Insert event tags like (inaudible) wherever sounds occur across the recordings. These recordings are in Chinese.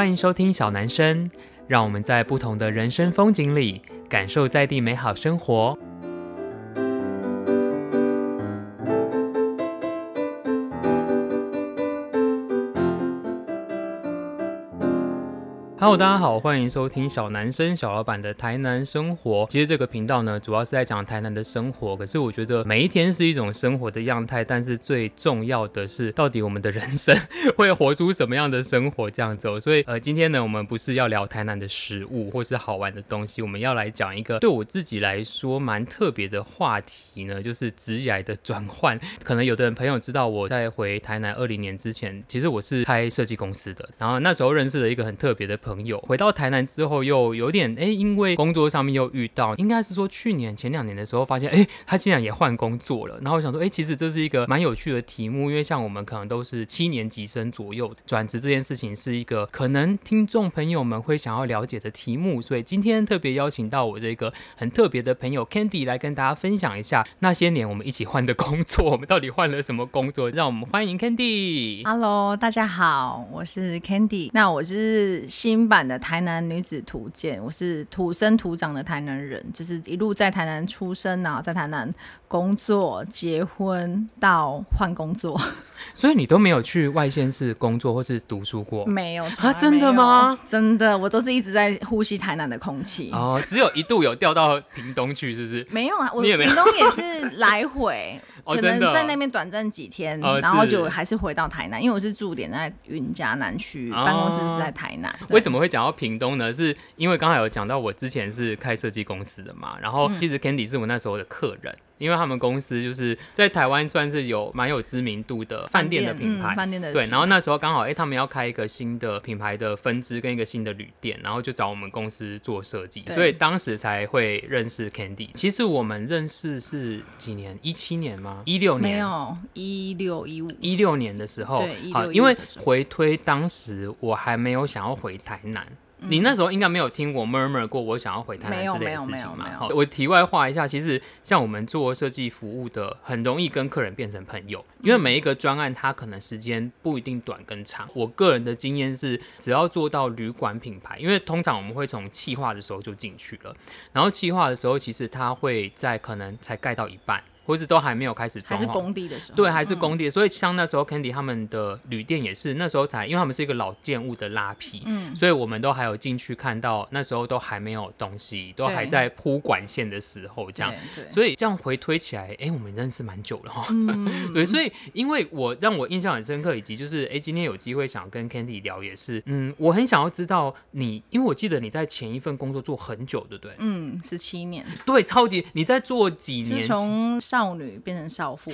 欢迎收听小男生，让我们在不同的人生风景里，感受在地美好生活。Hello，大家好，欢迎收听小男生小老板的台南生活。其实这个频道呢，主要是在讲台南的生活。可是我觉得每一天是一种生活的样态，但是最重要的是，到底我们的人生会活出什么样的生活这样子。所以，呃，今天呢，我们不是要聊台南的食物或是好玩的东西，我们要来讲一个对我自己来说蛮特别的话题呢，就是职涯的转换。可能有的人朋友知道我在回台南二零年之前，其实我是开设计公司的，然后那时候认识了一个很特别的朋友。朋友回到台南之后，又有点哎，因为工作上面又遇到，应该是说去年前两年的时候，发现哎，他竟然也换工作了。然后我想说，哎，其实这是一个蛮有趣的题目，因为像我们可能都是七年级生左右，转职这件事情是一个可能听众朋友们会想要了解的题目。所以今天特别邀请到我这个很特别的朋友 Candy 来跟大家分享一下那些年我们一起换的工作，我们到底换了什么工作？让我们欢迎 Candy。Hello，大家好，我是 Candy。那我是新。新版的台南女子图鉴，我是土生土长的台南人，就是一路在台南出生然后，在台南工作、结婚到换工作，(laughs) 所以你都没有去外县市工作或是读书过？没有，啊？真的吗？真的，我都是一直在呼吸台南的空气哦。只有一度有调到屏东去，是不是？没有啊，我屏东也是来回。可能在那边短暂几天，哦、然后就还是回到台南，因为我是驻点在云嘉南区，办公室是在台南。为什么会讲到屏东呢？是因为刚才有讲到我之前是开设计公司的嘛，然后其实 Candy 是我那时候的客人。嗯因为他们公司就是在台湾算是有蛮有知名度的饭店的品牌，饭店的对。然后那时候刚好，哎，他们要开一个新的品牌的分支跟一个新的旅店，然后就找我们公司做设计，所以当时才会认识 Candy。其实我们认识是几年？一七年吗？一六年？没有，一六一五。一六年的时候，对，好，因为回推当时我还没有想要回台南。你那时候应该没有听我 murmur 过我想要回台南之类的事情嘛？好，我题外话一下，其实像我们做设计服务的，很容易跟客人变成朋友，因为每一个专案它可能时间不一定短跟长。我个人的经验是，只要做到旅馆品牌，因为通常我们会从企划的时候就进去了，然后企划的时候其实它会在可能才盖到一半。或是都还没有开始装，还是工地的时候，对，还是工地，嗯、所以像那时候 Candy 他们的旅店也是那时候才，因为他们是一个老建物的拉皮，嗯，所以我们都还有进去看到，那时候都还没有东西，都还在铺管线的时候，这样，对，对，所以这样回推起来，哎、欸，我们认识蛮久了哈，嗯、(laughs) 对，所以因为我让我印象很深刻，以及就是，哎、欸，今天有机会想跟 Candy 聊也是，嗯，我很想要知道你，因为我记得你在前一份工作做很久，对不对？嗯，十七年，对，超级，你在做几年？从少女变成少妇，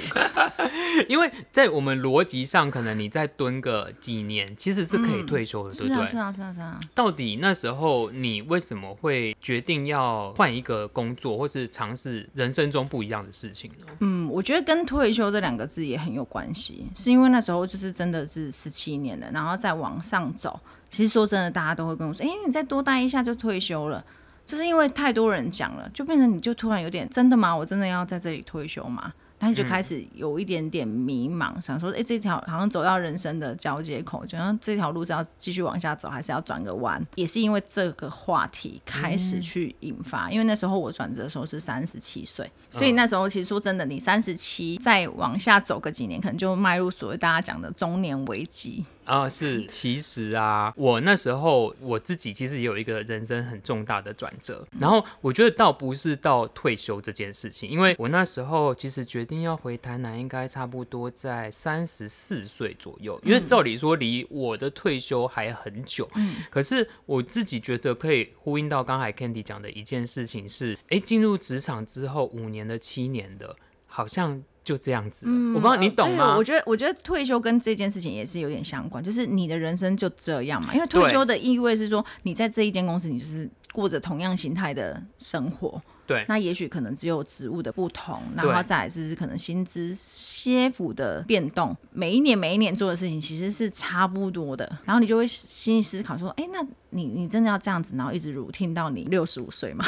(laughs) 因为在我们逻辑上，可能你再蹲个几年，其实是可以退休的，嗯、对不对？是啊，是啊，是啊。到底那时候你为什么会决定要换一个工作，或是尝试人生中不一样的事情呢？嗯，我觉得跟退休这两个字也很有关系，是因为那时候就是真的是十七年了，然后再往上走。其实说真的，大家都会跟我说：“哎、欸，你再多待一下就退休了。”就是因为太多人讲了，就变成你就突然有点真的吗？我真的要在这里退休吗？然后就开始有一点点迷茫，嗯、想说，哎，这条好像走到人生的交接口，就像这条路是要继续往下走，还是要转个弯？也是因为这个话题开始去引发，嗯、因为那时候我转折的时候是三十七岁，所以那时候其实说真的，你三十七再往下走个几年，可能就迈入所谓大家讲的中年危机。啊、哦，是，其实啊，我那时候我自己其实也有一个人生很重大的转折，然后我觉得倒不是到退休这件事情，因为我那时候其实决定要回台南，应该差不多在三十四岁左右，因为照理说离我的退休还很久，嗯，可是我自己觉得可以呼应到刚才 Candy 讲的一件事情是，哎，进入职场之后五年的、七年的，好像。就这样子，嗯、我不知道你懂吗？我觉得，我觉得退休跟这件事情也是有点相关，就是你的人生就这样嘛。因为退休的意味是说，你在这一间公司，你就是过着同样形态的生活。对，那也许可能只有职务的不同，然后再来就是可能薪资些幅的变动，每一年每一年做的事情其实是差不多的，然后你就会心里思考说，哎、欸，那你你真的要这样子，然后一直 routine 到你六十五岁吗？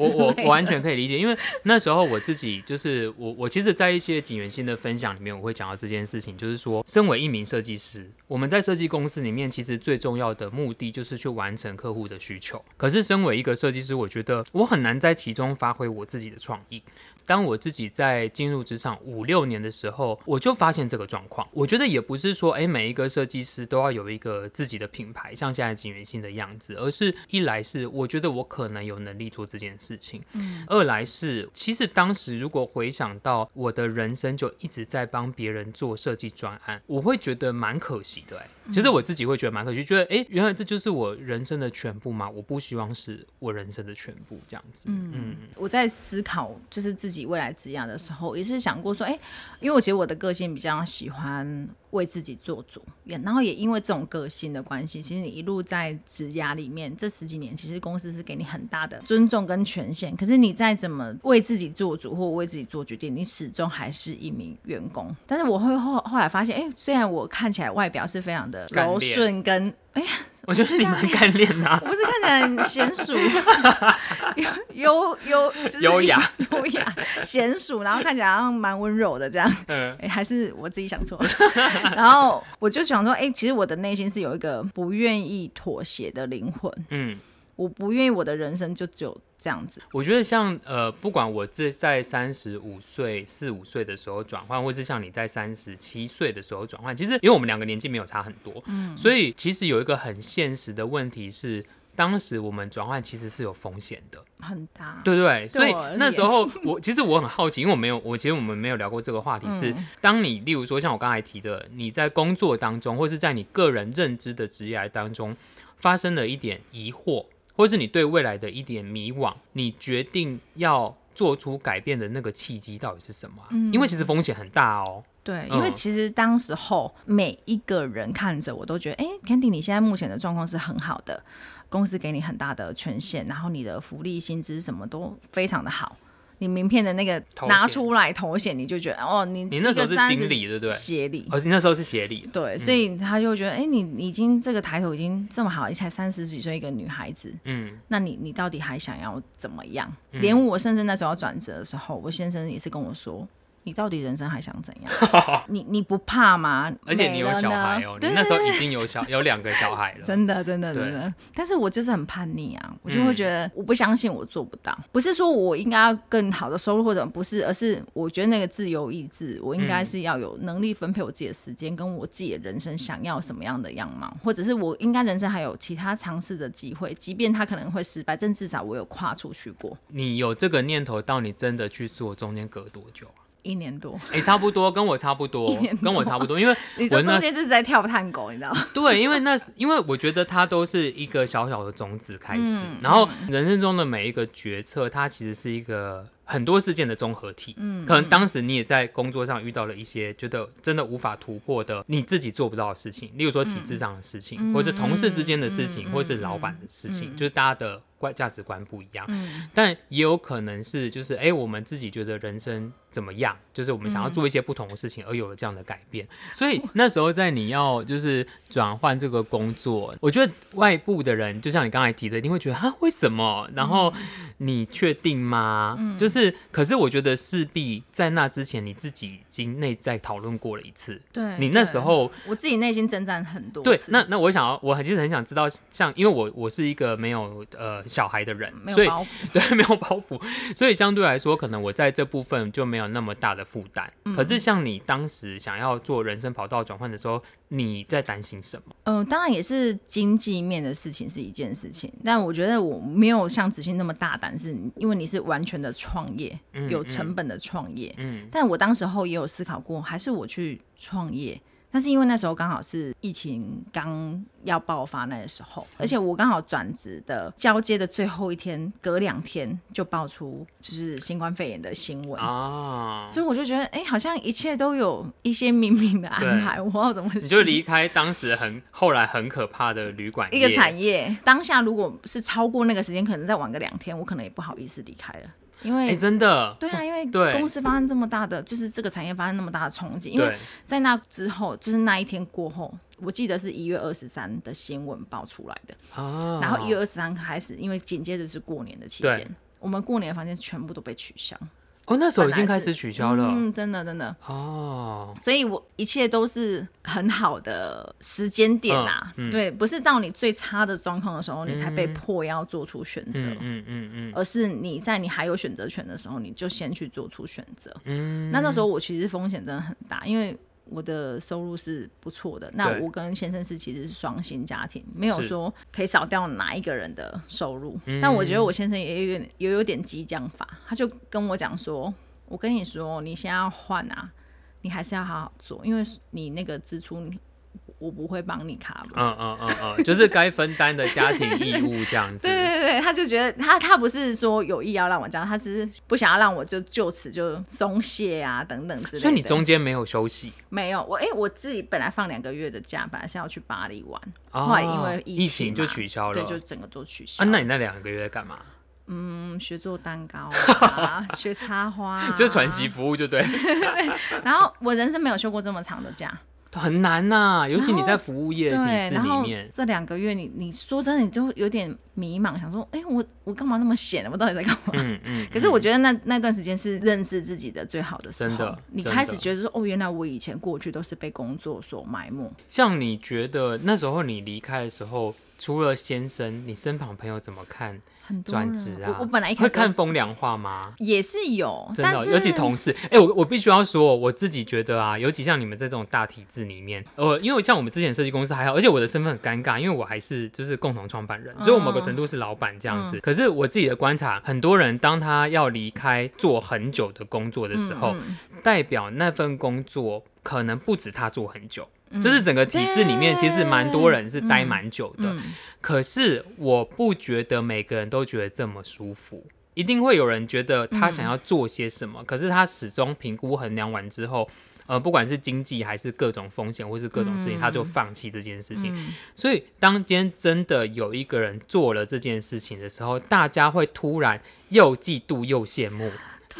我我我完全可以理解，因为那时候我自己就是我我其实，在一些景元新的分享里面，我会讲到这件事情，就是说，身为一名设计师，我们在设计公司里面，其实最重要的目的就是去完成客户的需求。可是，身为一个设计师，我觉得我很难在其中发挥我自己的创意。当我自己在进入职场五六年的时候，我就发现这个状况。我觉得也不是说，哎，每一个设计师都要有一个自己的品牌，像现在景元新的样子，而是一来是我觉得我可能有能力做这件事情，嗯，二来是其实当时如果回想到我的人生就一直在帮别人做设计专案，我会觉得蛮可惜的，哎，其实我自己会觉得蛮可惜，觉得哎，原来这就是我人生的全部吗？我不希望是我人生的全部这样子，嗯，嗯，我在思考就是自己。未来职业的时候，也是想过说，哎、欸，因为我觉得我的个性比较喜欢为自己做主，也然后也因为这种个性的关系，其实你一路在职涯里面这十几年，其实公司是给你很大的尊重跟权限。可是你再怎么为自己做主或为自己做决定，你始终还是一名员工。但是我会后后来发现，哎、欸，虽然我看起来外表是非常的柔顺跟，哎呀。(laughs) 我觉得你蛮干练的，我不 (laughs) 是看起来很娴熟，(laughs) 优优优雅优雅娴熟，然后看起来好像蛮温柔的这样。嗯，哎，还是我自己想错了。然后我就想说，哎、欸，其实我的内心是有一个不愿意妥协的灵魂。嗯，我不愿意我的人生就只有。这样子，我觉得像呃，不管我这在三十五岁、四五岁的时候转换，或是像你在三十七岁的时候转换，其实因为我们两个年纪没有差很多，嗯，所以其实有一个很现实的问题是，当时我们转换其实是有风险的，很大，对对对，所以那时候我 (laughs) 其实我很好奇，因为我没有，我其实我们没有聊过这个话题，是当你例如说像我刚才提的，你在工作当中，或是在你个人认知的职业当中，发生了一点疑惑。或是你对未来的一点迷惘，你决定要做出改变的那个契机到底是什么？嗯，因为其实风险很大哦。对，因为其实当时候每一个人看着我都觉得，哎，Candy，你现在目前的状况是很好的，公司给你很大的权限，然后你的福利、薪资什么都非常的好。你名片的那个拿出来头衔，你就觉得哦，你你那时候是经理对不对？协理，而且那时候是协理，对，所以他就觉得，哎，你你已经这个抬头已经这么好，你才三十几岁一个女孩子，嗯，那你你到底还想要怎么样？连我甚至那时候要转职的时候，我先生也是跟我说。你到底人生还想怎样？(laughs) 你你不怕吗？而且你有小孩哦，你那时候已经有小有两个小孩了。真的真的真的。但是我就是很叛逆啊，我就会觉得我不相信我做不到。不是说我应该要更好的收入或者不是，而是我觉得那个自由意志，我应该是要有能力分配我自己的时间，跟我自己的人生想要什么样的样貌，或者是我应该人生还有其他尝试的机会，即便他可能会失败，但至少我有跨出去过。你有这个念头，到你真的去做，中间隔多久啊？一年多，哎、欸，差不多，跟我差不多，跟我差不多，因为 (laughs) 你这中间就是在跳探狗，你知道吗？对，因为那，因为我觉得它都是一个小小的种子开始，嗯、然后人生中的每一个决策，它其实是一个很多事件的综合体。嗯，可能当时你也在工作上遇到了一些觉得真的无法突破的，你自己做不到的事情，例如说体制上的事情，嗯、或是同事之间的事情，嗯、或是老板的事情，嗯、就是大家的观价值观不一样。嗯，但也有可能是，就是哎、欸，我们自己觉得人生。怎么样？就是我们想要做一些不同的事情，而有了这样的改变。嗯、所以那时候在你要就是转换这个工作，我觉得外部的人就像你刚才提的，一定会觉得啊，为什么？然后你确定吗？嗯、就是，可是我觉得势必在那之前，你自己已经内在讨论过了一次。对，你那时候我自己内心征战很多。对，那那我想要，我很其实很想知道，像因为我我是一个没有呃小孩的人，没有包袱，对，没有包袱，所以相对来说，可能我在这部分就没有。有那么大的负担，嗯、可是像你当时想要做人生跑道转换的时候，你在担心什么？嗯、呃，当然也是经济面的事情是一件事情，但我觉得我没有像子欣那么大胆，是因为你是完全的创业，嗯、有成本的创业。嗯，但我当时候也有思考过，还是我去创业。但是因为那时候刚好是疫情刚要爆发那个时候，而且我刚好转职的交接的最后一天，隔两天就爆出就是新冠肺炎的新闻。啊，所以我就觉得哎、欸，好像一切都有一些冥冥的安排，我不知道怎么。你就离开当时很后来很可怕的旅馆一个产业，当下如果是超过那个时间，可能再晚个两天，我可能也不好意思离开了。因为、欸、真的对啊，因为公司发生这么大的，就是这个产业发生那么大的冲击。因为在那之后，就是那一天过后，我记得是一月二十三的新闻爆出来的啊。然后一月二十三开始，因为紧接着是过年的期间，我们过年的房间全部都被取消。哦，那时候已经开始取消了。嗯，真的真的。哦，所以我一切都是很好的时间点啦。嗯嗯、对，不是到你最差的状况的时候，你才被迫要做出选择。嗯嗯嗯，而是你在你还有选择权的时候，你就先去做出选择。嗯，那那时候我其实风险真的很大，因为。我的收入是不错的，那我跟先生是其实是双薪家庭，没有说可以少掉哪一个人的收入。但我觉得我先生也有点也有点激将法，他就跟我讲说：“我跟你说，你现在要换啊，你还是要好好做，因为你那个支出你。”我不会帮你卡。嗯嗯嗯嗯，(laughs) 就是该分担的家庭义务这样子。对对对，他就觉得他他不是说有意要让我这样，他只是不想要让我就就此就松懈啊等等之类的。所以你中间没有休息？没有，我哎、欸，我自己本来放两个月的假，本来是要去巴黎玩，哦、后来因为疫情，就取消了，对，就整个都取消。啊，那你那两个月在干嘛？嗯，学做蛋糕啊，(laughs) 学插花、啊，就是传习服务就 (laughs) 对。然后我人生没有休过这么长的假。很难呐、啊，尤其你在服务业体制里面。这两个月你，你你说真的，你就有点迷茫，想说，哎、欸，我我干嘛那么闲？我到底在干嘛？嗯嗯。(laughs) 嗯，可是我觉得那那段时间是认识自己的最好的时候。真的。你开始觉得说，哦，原来我以前过去都是被工作所埋没。像你觉得那时候你离开的时候，除了先生，你身旁朋友怎么看？转职啊，我，我本来一开始会看风凉话吗？也是有，真的、尤其同事。哎、欸，我我必须要说，我自己觉得啊，尤其像你们在这种大体制里面，呃，因为像我们之前设计公司还好，而且我的身份很尴尬，因为我还是就是共同创办人，所以我某个程度是老板这样子。嗯、可是我自己的观察，很多人当他要离开做很久的工作的时候，嗯嗯、代表那份工作可能不止他做很久。就是整个体制里面，其实蛮多人是待蛮久的。可是我不觉得每个人都觉得这么舒服，一定会有人觉得他想要做些什么，可是他始终评估衡量完之后，呃，不管是经济还是各种风险或是各种事情，他就放弃这件事情。所以当今天真的有一个人做了这件事情的时候，大家会突然又嫉妒又羡慕。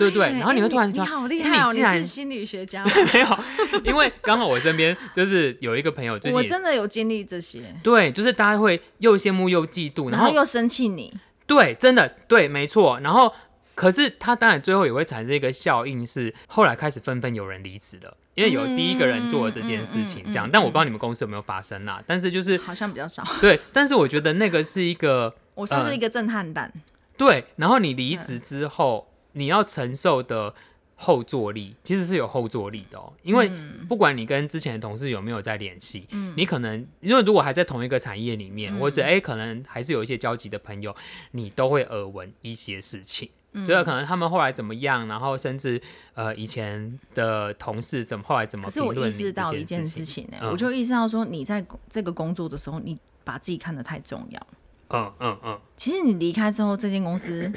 对对，然后你会突然说：“你好厉害哦，你是心理学家。(laughs) ”没有，因为刚好我身边就是有一个朋友，就是我真的有经历这些。对，就是大家会又羡慕又嫉妒，然后又生气你。对，真的对，没错。然后，可是他当然最后也会产生一个效应，是后来开始纷纷有人离职了，因为有第一个人做了这件事情，这样。但我不知道你们公司有没有发生啦，但是就是好像比较少。对，但是我觉得那个是一个，(laughs) 我算是一个震撼弹。对，然后你离职之后。你要承受的后坐力其实是有后坐力的哦，因为不管你跟之前的同事有没有在联系，嗯，你可能因为如果还在同一个产业里面，嗯、或者哎、欸，可能还是有一些交集的朋友，你都会耳闻一些事情，嗯，所以可能他们后来怎么样，然后甚至呃以前的同事怎么后来怎么，可是我意识到一件事情。呢，嗯、我就意识到说你在这个工作的时候，你把自己看得太重要，嗯嗯嗯，嗯嗯。其实你离开之后，这间公司。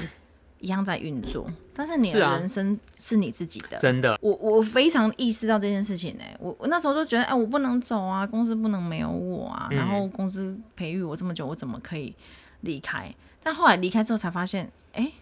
一样在运作，但是你的人生是你自己的，啊、真的。我我非常意识到这件事情呢、欸，我我那时候就觉得，哎、欸，我不能走啊，公司不能没有我啊，嗯、然后公司培育我这么久，我怎么可以离开？但后来离开之后才发现，哎、欸，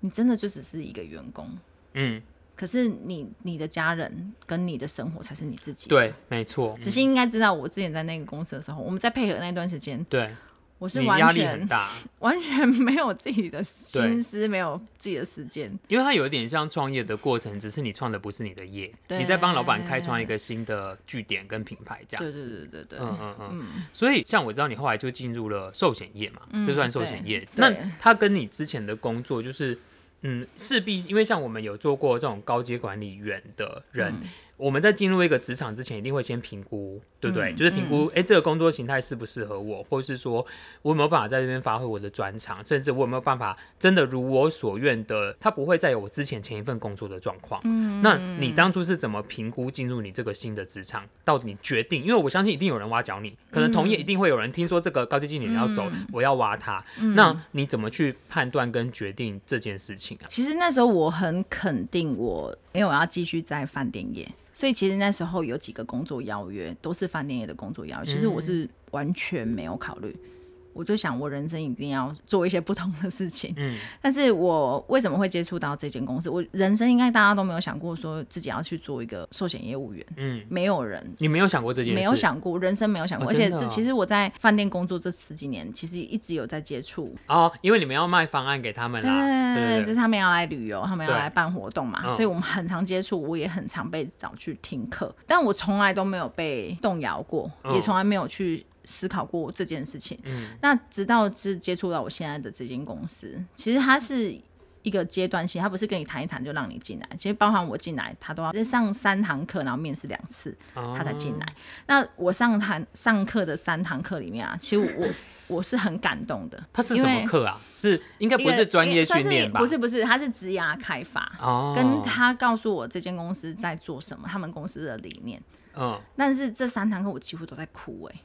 你真的就只是一个员工，嗯，可是你你的家人跟你的生活才是你自己，对，没错。子欣应该知道，我之前在那个公司的时候，我们在配合那段时间，对。我是完全 (laughs) 完全没有自己的心思，没有自己的时间，因为它有一点像创业的过程，只是你创的不是你的业，你在帮老板开创一个新的据点跟品牌这样子。对对对对对，嗯嗯嗯。所以像我知道你后来就进入了寿险业嘛，嗯、就算寿险业，那它跟你之前的工作就是，嗯，势必因为像我们有做过这种高阶管理员的人。嗯我们在进入一个职场之前，一定会先评估，对不对？嗯、就是评估，哎、嗯，这个工作形态适不适合我，或者是说我有没有办法在这边发挥我的专长，甚至我有没有办法真的如我所愿的，他不会再有我之前前一份工作的状况。嗯，那你当初是怎么评估进入你这个新的职场？到底你决定？因为我相信一定有人挖角你，可能同业一定会有人听说这个高级经理人要走，嗯、我要挖他。嗯、那你怎么去判断跟决定这件事情啊？其实那时候我很肯定，我因为我要继续在饭店业。所以其实那时候有几个工作邀约，都是饭店业的工作邀约。其实我是完全没有考虑，我就想我人生一定要做一些不同的事情。嗯，但是我为什么会接触到这间公司？我人生应该大家都没有想过说自己要去做一个寿险业务员。嗯，没有人，你没有想过这件事？没有想过，人生没有想过。哦、而且这其实我在饭店工作这十几年，其实一直有在接触。哦，因为你们要卖方案给他们啦。对，就是他们要来旅游，他们要来办活动嘛，嗯、所以我们很常接触，我也很常被找去听课，但我从来都没有被动摇过，嗯、也从来没有去思考过这件事情。嗯，那直到是接触到我现在的这间公司，其实它是一个阶段性，它不是跟你谈一谈就让你进来。其实包含我进来，他都要上三堂课，然后面试两次，他才进来。哦、那我上堂上课的三堂课里面啊，其实我。我是很感动的。他是什么课啊？是应该不是专业训练吧？不是不是，他是职涯开发。哦。跟他告诉我这间公司在做什么，他们公司的理念。嗯。但是这三堂课我几乎都在哭哎。哎，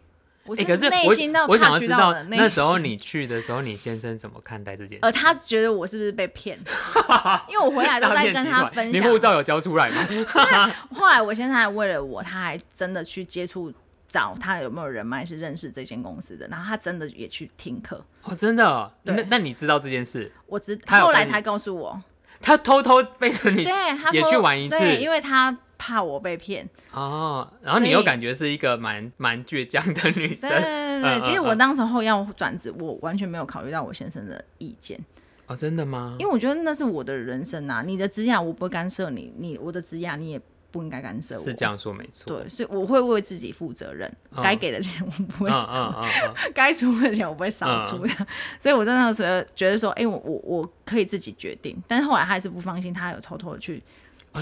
可是内心到我想要知道那那时候你去的时候，你先生怎么看待这件事？呃，他觉得我是不是被骗？(laughs) 因为我回来都在跟他分享。你护照有交出来吗？(laughs) 后来我现在为了我，他还真的去接触。找他有没有人脉是认识这间公司的，然后他真的也去听课哦，真的、哦？那那你知道这件事？我知，他后来才告诉我，他偷偷背着你，对，他也去玩一次，因为他怕我被骗哦。然后你又感觉是一个蛮蛮倔强的女生，对对对，对。其实我当时候要转职，我完全没有考虑到我先生的意见哦，真的吗？因为我觉得那是我的人生啊，你的职业我不会干涉你，你我的职业你也。不应该干涉我，是这样说没错。对，所以我会为自己负责任，该、嗯、给的钱我不会少，(laughs) 该、出的钱我不会少出 (laughs) 所以我真的觉得觉得说，哎、欸，我我我可以自己决定。但是后来他还是不放心，他有偷偷的去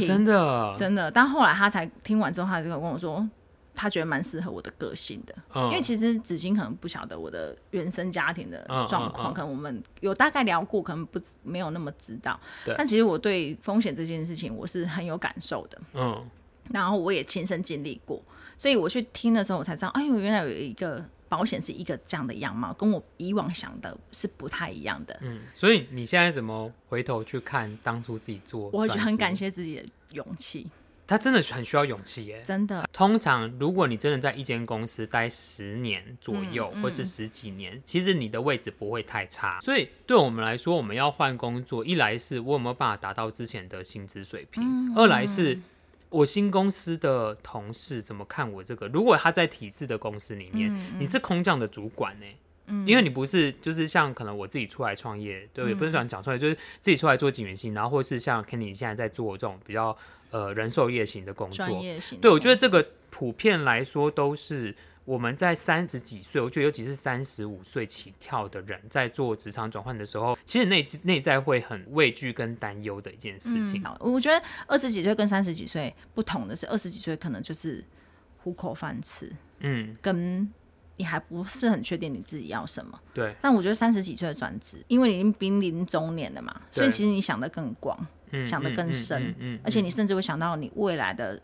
真的真的。但后来他才听完之后，他就跟我说。他觉得蛮适合我的个性的，嗯、因为其实子欣可能不晓得我的原生家庭的状况，嗯嗯嗯、可能我们有大概聊过，可能不没有那么知道。但其实我对风险这件事情我是很有感受的，嗯，然后我也亲身经历过，所以我去听的时候，我才知道，哎呦，原来有一个保险是一个这样的样貌，跟我以往想的是不太一样的。嗯，所以你现在怎么回头去看当初自己做？我会觉得很感谢自己的勇气。他真的很需要勇气耶，真的。通常，如果你真的在一间公司待十年左右，嗯嗯、或是十几年，其实你的位置不会太差。所以，对我们来说，我们要换工作，一来是我有没有办法达到之前的薪资水平，二来是我新公司的同事怎么看我这个。如果他在体制的公司里面，嗯嗯、你是空降的主管呢？嗯、因为你不是就是像可能我自己出来创业，对，也不是想讲出来，就是自己出来做警员性，然后或是像 Kenny 现在在做这种比较。呃，人兽业型的工作，对，我觉得这个普遍来说都是我们在三十几岁，我觉得尤其是三十五岁起跳的人在做职场转换的时候，其实内内在会很畏惧跟担忧的一件事情。嗯，我觉得二十几岁跟三十几岁不同的是，二十几岁可能就是糊口饭吃，嗯，跟你还不是很确定你自己要什么，对。但我觉得三十几岁的转职，因为你已经濒临中年了嘛，所以其实你想的更广。想的更深，嗯、而且你甚至会想到你未来的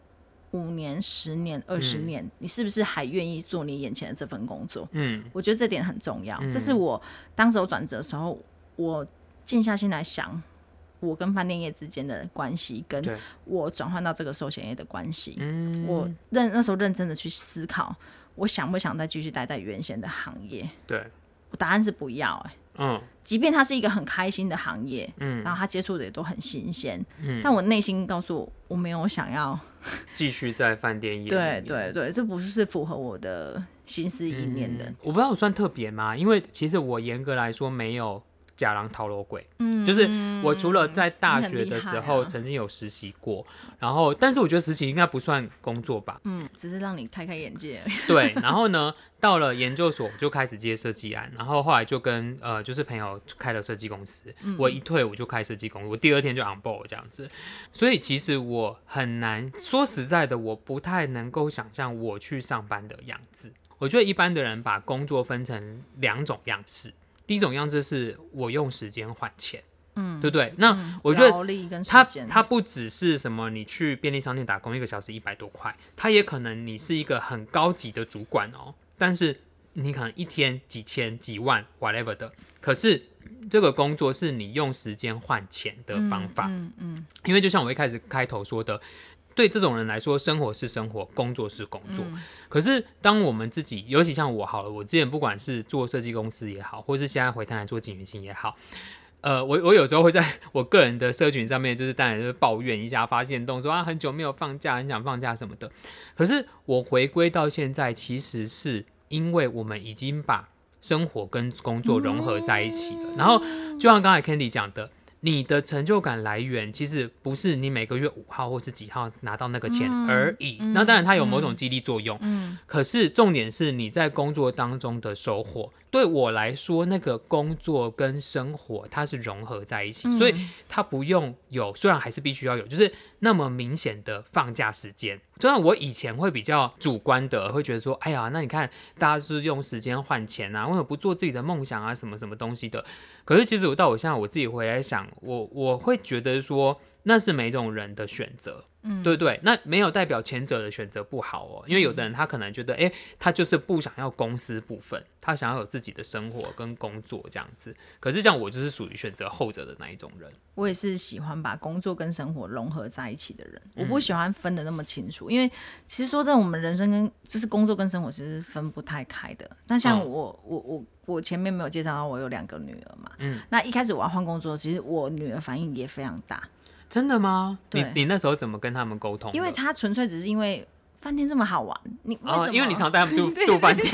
五年、十年、二十年，嗯、你是不是还愿意做你眼前的这份工作？嗯，我觉得这点很重要。嗯、这是我当时我转折的时候，我静下心来想，我跟饭店业之间的关系，跟我转换到这个寿险业的关系。嗯，我认那时候认真的去思考，我想不想再继续待在原先的行业？对，我答案是不要、欸。哎。嗯，即便它是一个很开心的行业，嗯，然后他接触的也都很新鲜，嗯，但我内心告诉我，我没有想要继续在饭店业。对对对，这不是符合我的心思意念的。嗯，我不知道我算特别吗？因为其实我严格来说没有。假狼逃罗鬼，嗯，就是我除了在大学的时候曾经有实习过，啊、然后，但是我觉得实习应该不算工作吧，嗯，只是让你开开眼界。(laughs) 对，然后呢，到了研究所就开始接设计案，然后后来就跟呃，就是朋友开了设计公司，嗯、我一退我就开设计公司，我第二天就 on board 这样子，所以其实我很难说实在的，我不太能够想象我去上班的样子。我觉得一般的人把工作分成两种样式。第一种样子是我用时间换钱，嗯，对不对？那我觉得它它不只是什么，你去便利商店打工一个小时一百多块，它也可能你是一个很高级的主管哦，但是你可能一天几千几万 whatever 的，可是这个工作是你用时间换钱的方法，嗯嗯，嗯嗯因为就像我一开始开头说的。对这种人来说，生活是生活，工作是工作。嗯、可是当我们自己，尤其像我好了，我之前不管是做设计公司也好，或是现在回台南做景元星也好，呃，我我有时候会在 (laughs) 我个人的社群上面，就是当然就是抱怨一下，发现动说啊，很久没有放假，很想放假什么的。可是我回归到现在，其实是因为我们已经把生活跟工作融合在一起了。嗯、然后就像刚才 Candy 讲的。你的成就感来源其实不是你每个月五号或是几号拿到那个钱而已，那当然它有某种激励作用。嗯，可是重点是你在工作当中的收获。对我来说，那个工作跟生活它是融合在一起，嗯、所以它不用有，虽然还是必须要有，就是那么明显的放假时间。虽然我以前会比较主观的，会觉得说，哎呀，那你看大家是用时间换钱啊，为什么不做自己的梦想啊，什么什么东西的？可是其实我到我现在我自己回来想，我我会觉得说，那是每种人的选择。嗯，对对，那没有代表前者的选择不好哦，因为有的人他可能觉得，哎，他就是不想要公司部分，他想要有自己的生活跟工作这样子。可是像我就是属于选择后者的那一种人。我也是喜欢把工作跟生活融合在一起的人，我不喜欢分的那么清楚，嗯、因为其实说真的，我们人生跟就是工作跟生活其实是分不太开的。那像我，嗯、我我我前面没有介绍到我有两个女儿嘛，嗯，那一开始我要换工作，其实我女儿反应也非常大。真的吗？对你你那时候怎么跟他们沟通？因为他纯粹只是因为。饭店这么好玩，你为什么？哦，因为你常带他们住 (laughs) 住饭店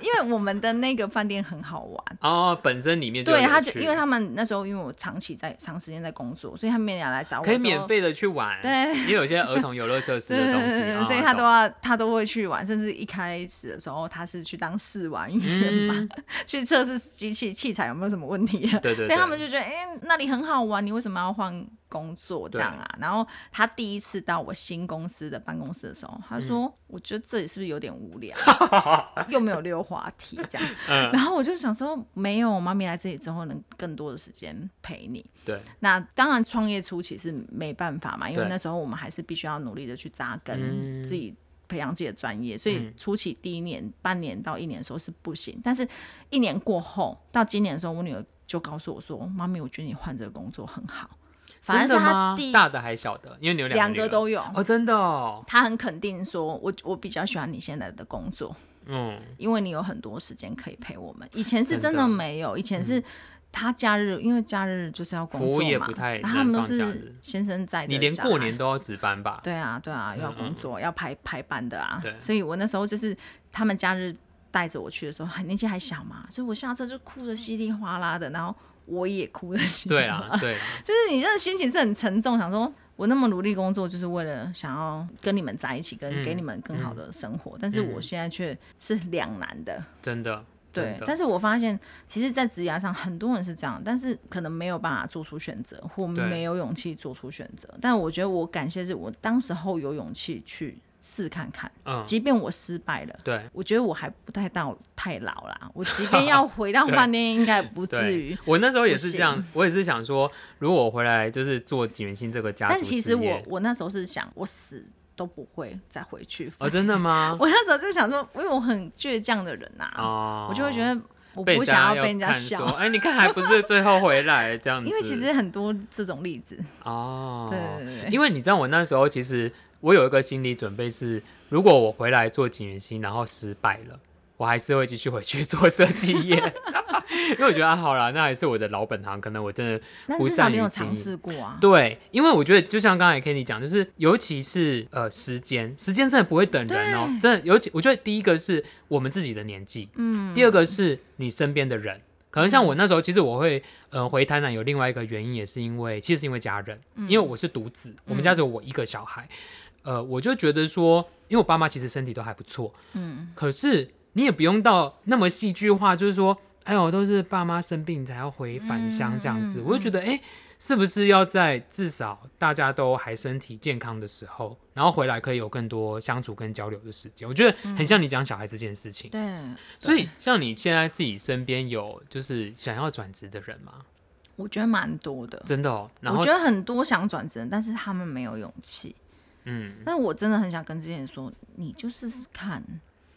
因为我们的那个饭店很好玩哦，本身里面就对，他就因为他们那时候因为我长期在长时间在工作，所以他们也来找我，可以免费的去玩。对，因为有些儿童游乐设施的东西，(laughs) 哦、所以他都要他都会去玩，甚至一开始的时候他是去当试玩员嘛，嗯、(laughs) 去测试机器器材有没有什么问题。对，对对，所以他们就觉得哎、欸，那里很好玩，你为什么要换？工作这样啊，然后他第一次到我新公司的办公室的时候，他说：“嗯、我觉得这里是不是有点无聊，(laughs) 又没有溜滑梯这样？”嗯、然后我就想说：“没有，妈咪来这里之后，能更多的时间陪你。”对，那当然创业初期是没办法嘛，因为那时候我们还是必须要努力的去扎根，自己培养自己的专业，所以初期第一年、半年到一年的时候是不行，但是一年过后到今年的时候，我女儿就告诉我说：“妈咪，我觉得你换这个工作很好。”反正是他第大的还小的，因为你有两个，两个都有。哦，真的哦。他很肯定说，我我比较喜欢你现在的工作，嗯，因为你有很多时间可以陪我们。以前是真的没有，以前是他假日，因为假日就是要工作嘛，也不太，他们都是先生在，你连过年都要值班吧？对啊，对啊，要工作，要排排班的啊。所以我那时候就是他们假日带着我去的时候，还年纪还小嘛，所以我下车就哭得稀里哗啦的，然后。我也哭了，对啊，(laughs) 对，就是你这个心情是很沉重，想说我那么努力工作，就是为了想要跟你们在一起，跟给你们更好的生活，嗯、但是我现在却是两难的，真的，对。但是我发现，其实，在职涯上，很多人是这样，但是可能没有办法做出选择，或没有勇气做出选择。但我觉得，我感谢是我当时候有勇气去。试看看，嗯，即便我失败了，对，我觉得我还不太到太老啦。我 (laughs) 即便要回到饭店，应该不至于。我那时候也是这样，我也是想说，如果我回来就是做景元兴这个家族，但其实我我那时候是想，我死都不会再回去。哦，真的吗？(laughs) 我那时候就想说，因为我很倔强的人呐，哦，我就会觉得我不想要被人家笑。哎，你看还不是最后回来这样子？(laughs) 因为其实很多这种例子哦，对对对，因为你知道我那时候其实。我有一个心理准备是，如果我回来做景元星，然后失败了，我还是会继续回去做设计业，(laughs) 因为我觉得啊好了，那还是我的老本行，可能我真的不善有尝试过啊。对，因为我觉得就像刚才 Kenny 讲，就是尤其是呃时间，时间真的不会等人哦，真的。尤其我觉得第一个是我们自己的年纪，嗯，第二个是你身边的人。可能像我那时候，其实我会，呃，回台南有另外一个原因，也是因为，其实是因为家人，嗯、因为我是独子，我们家只有我一个小孩。呃，我就觉得说，因为我爸妈其实身体都还不错，嗯，可是你也不用到那么戏剧化，就是说，哎呦，都是爸妈生病才要回返乡这样子，嗯、我就觉得，哎、欸，是不是要在至少大家都还身体健康的时候，然后回来可以有更多相处跟交流的时间？我觉得很像你讲小孩这件事情，对，所以像你现在自己身边有就是想要转职的人吗？我觉得蛮多的，真的哦。然后我觉得很多想转职，但是他们没有勇气。嗯，但我真的很想跟这些人说，你就试试看。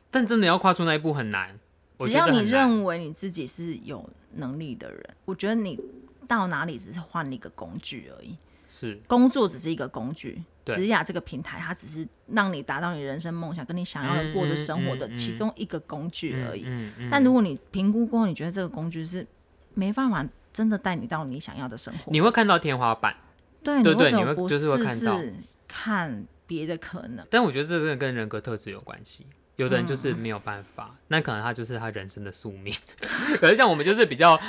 但真的要跨出那一步很难。只要你认为你自己是有能力的人，我觉得你到哪里只是换了一个工具而已。是，工作只是一个工具，职雅这个平台，它只是让你达到你人生梦想跟你想要的过的生活的其中一个工具而已。嗯嗯但如果你评估过后，你觉得这个工具是没办法真的带你到你想要的生活，你会看到天花板。对，对对，你会就是会看到看别的可能。但我觉得这真的跟人格特质有关系。有的人就是没有办法，嗯、那可能他就是他人生的宿命。(laughs) 可是像我们就是比较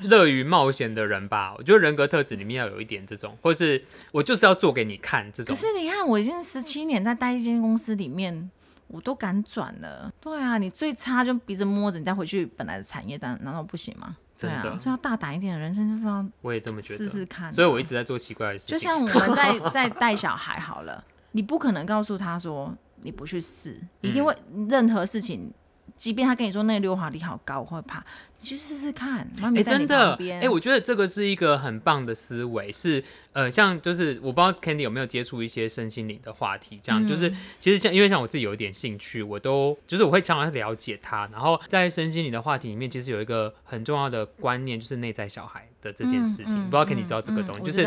乐于冒险的人吧，我觉得人格特质里面要有一点这种，或是我就是要做给你看这种。可是你看，我已经十七年在待一间公司里面，我都敢转了。对啊，你最差就鼻子摸着，你再回去本来的产业，但难道不行吗？真的，所以要大胆一点的人生就是要，我也这么觉得，试试看。所以我一直在做奇怪的事情。就像我们在 (laughs) 在带小孩好了，你不可能告诉他说。你不去试，一定会任何事情，嗯、即便他跟你说那个溜滑梯好高，我会怕。你去试试看。哎、欸，真的，哎、欸，我觉得这个是一个很棒的思维，是呃，像就是我不知道 Candy 有没有接触一些身心灵的话题，这样、嗯、就是其实像因为像我自己有一点兴趣，我都就是我会常常了解他，然后在身心灵的话题里面，其实有一个很重要的观念，就是内在小孩。的这件事情，嗯嗯、不知道 Candy 知道这个东西，嗯、就是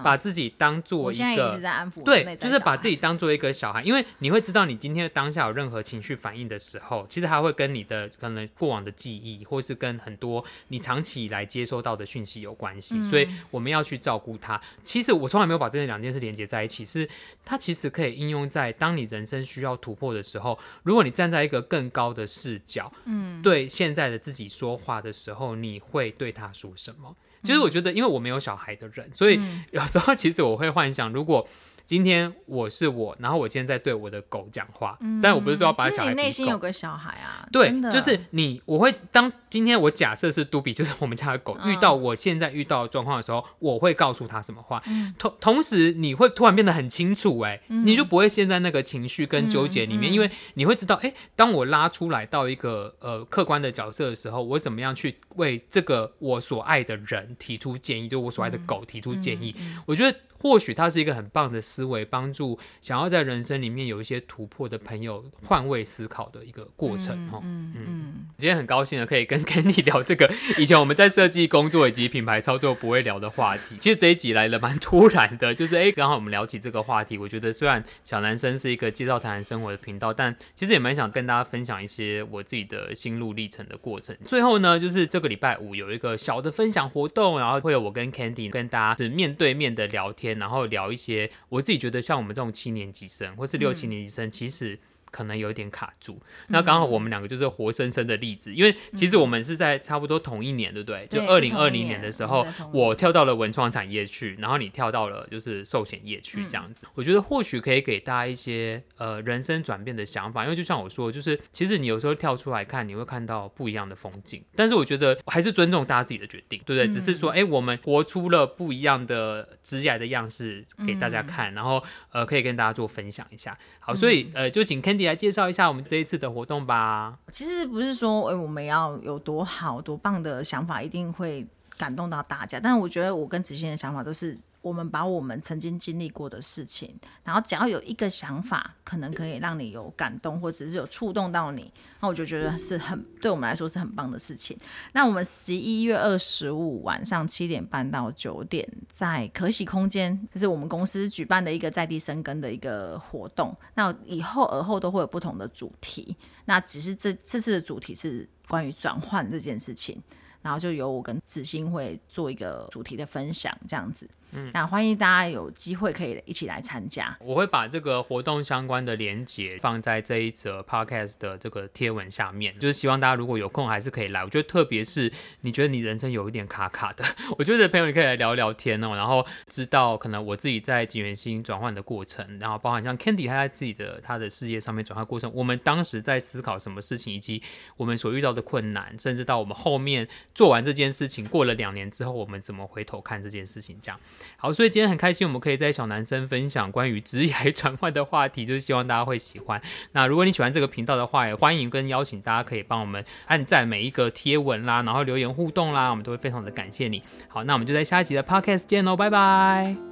把自己当做一个，对，就是把自己当做一个小孩，因为你会知道你今天当下有任何情绪反应的时候，其实他会跟你的可能过往的记忆，或是跟很多你长期以来接收到的讯息有关系，嗯、所以我们要去照顾它。其实我从来没有把这两件事连接在一起，是它其实可以应用在当你人生需要突破的时候，如果你站在一个更高的视角，嗯，对现在的自己说话的时候，你会对他说什么？其实我觉得，因为我没有小孩的人，所以有时候其实我会幻想，如果。今天我是我，然后我今天在对我的狗讲话，嗯、但我不是说要把小孩。你内心有个小孩啊。对，就是你，我会当今天我假设是杜比，(laughs) 就是我们家的狗，嗯、遇到我现在遇到的状况的时候，我会告诉他什么话。嗯、同同时，你会突然变得很清楚、欸，哎、嗯，你就不会陷在那个情绪跟纠结里面，因为你会知道，哎、欸，当我拉出来到一个呃客观的角色的时候，我怎么样去为这个我所爱的人提出建议，就我所爱的狗提出建议。我觉得。或许它是一个很棒的思维，帮助想要在人生里面有一些突破的朋友换位思考的一个过程。哈，嗯嗯，今天很高兴的可以跟 (laughs) Candy 聊这个以前我们在设计工作以及品牌操作不会聊的话题。其实这一集来的蛮突然的，就是哎，刚好我们聊起这个话题。我觉得虽然小男生是一个介绍台南生活的频道，但其实也蛮想跟大家分享一些我自己的心路历程的过程。最后呢，就是这个礼拜五有一个小的分享活动，然后会有我跟 Candy 跟大家是面对面的聊天。然后聊一些我自己觉得像我们这种七年级生或是六七年级生，其实。可能有一点卡住，那刚好我们两个就是活生生的例子，因为其实我们是在差不多同一年，对不对？就二零二零年的时候，我跳到了文创产业去，然后你跳到了就是寿险业去，这样子。我觉得或许可以给大家一些呃人生转变的想法，因为就像我说，就是其实你有时候跳出来看，你会看到不一样的风景。但是我觉得还是尊重大家自己的决定，对不对？只是说，哎，我们活出了不一样的职业的样式给大家看，然后呃可以跟大家做分享一下。好，所以呃就请 Candy。来介绍一下我们这一次的活动吧。其实不是说，哎，我们要有多好多棒的想法，一定会感动到大家。但是我觉得，我跟子欣的想法都是。我们把我们曾经经历过的事情，然后只要有一个想法，可能可以让你有感动，或者是有触动到你，那我就觉得是很对我们来说是很棒的事情。那我们十一月二十五晚上七点半到九点，在可喜空间，就是我们公司举办的一个在地生根的一个活动。那以后而后都会有不同的主题，那只是这这次的主题是关于转换这件事情，然后就由我跟子欣会做一个主题的分享，这样子。嗯，那欢迎大家有机会可以一起来参加。我会把这个活动相关的连接放在这一则 podcast 的这个贴文下面，就是希望大家如果有空还是可以来。我觉得特别是你觉得你人生有一点卡卡的，(laughs) 我觉得朋友你可以来聊聊天哦，然后知道可能我自己在锦元星转换的过程，然后包含像 Candy 他在自己的他的事业上面转换过程，我们当时在思考什么事情，以及我们所遇到的困难，甚至到我们后面做完这件事情过了两年之后，我们怎么回头看这件事情这样。好，所以今天很开心，我们可以在小男生分享关于职业 (laughs) 转换的话题，就是希望大家会喜欢。那如果你喜欢这个频道的话，也欢迎跟邀请大家可以帮我们按赞每一个贴文啦，然后留言互动啦，我们都会非常的感谢你。好，那我们就在下一集的 Podcast 见喽，拜拜。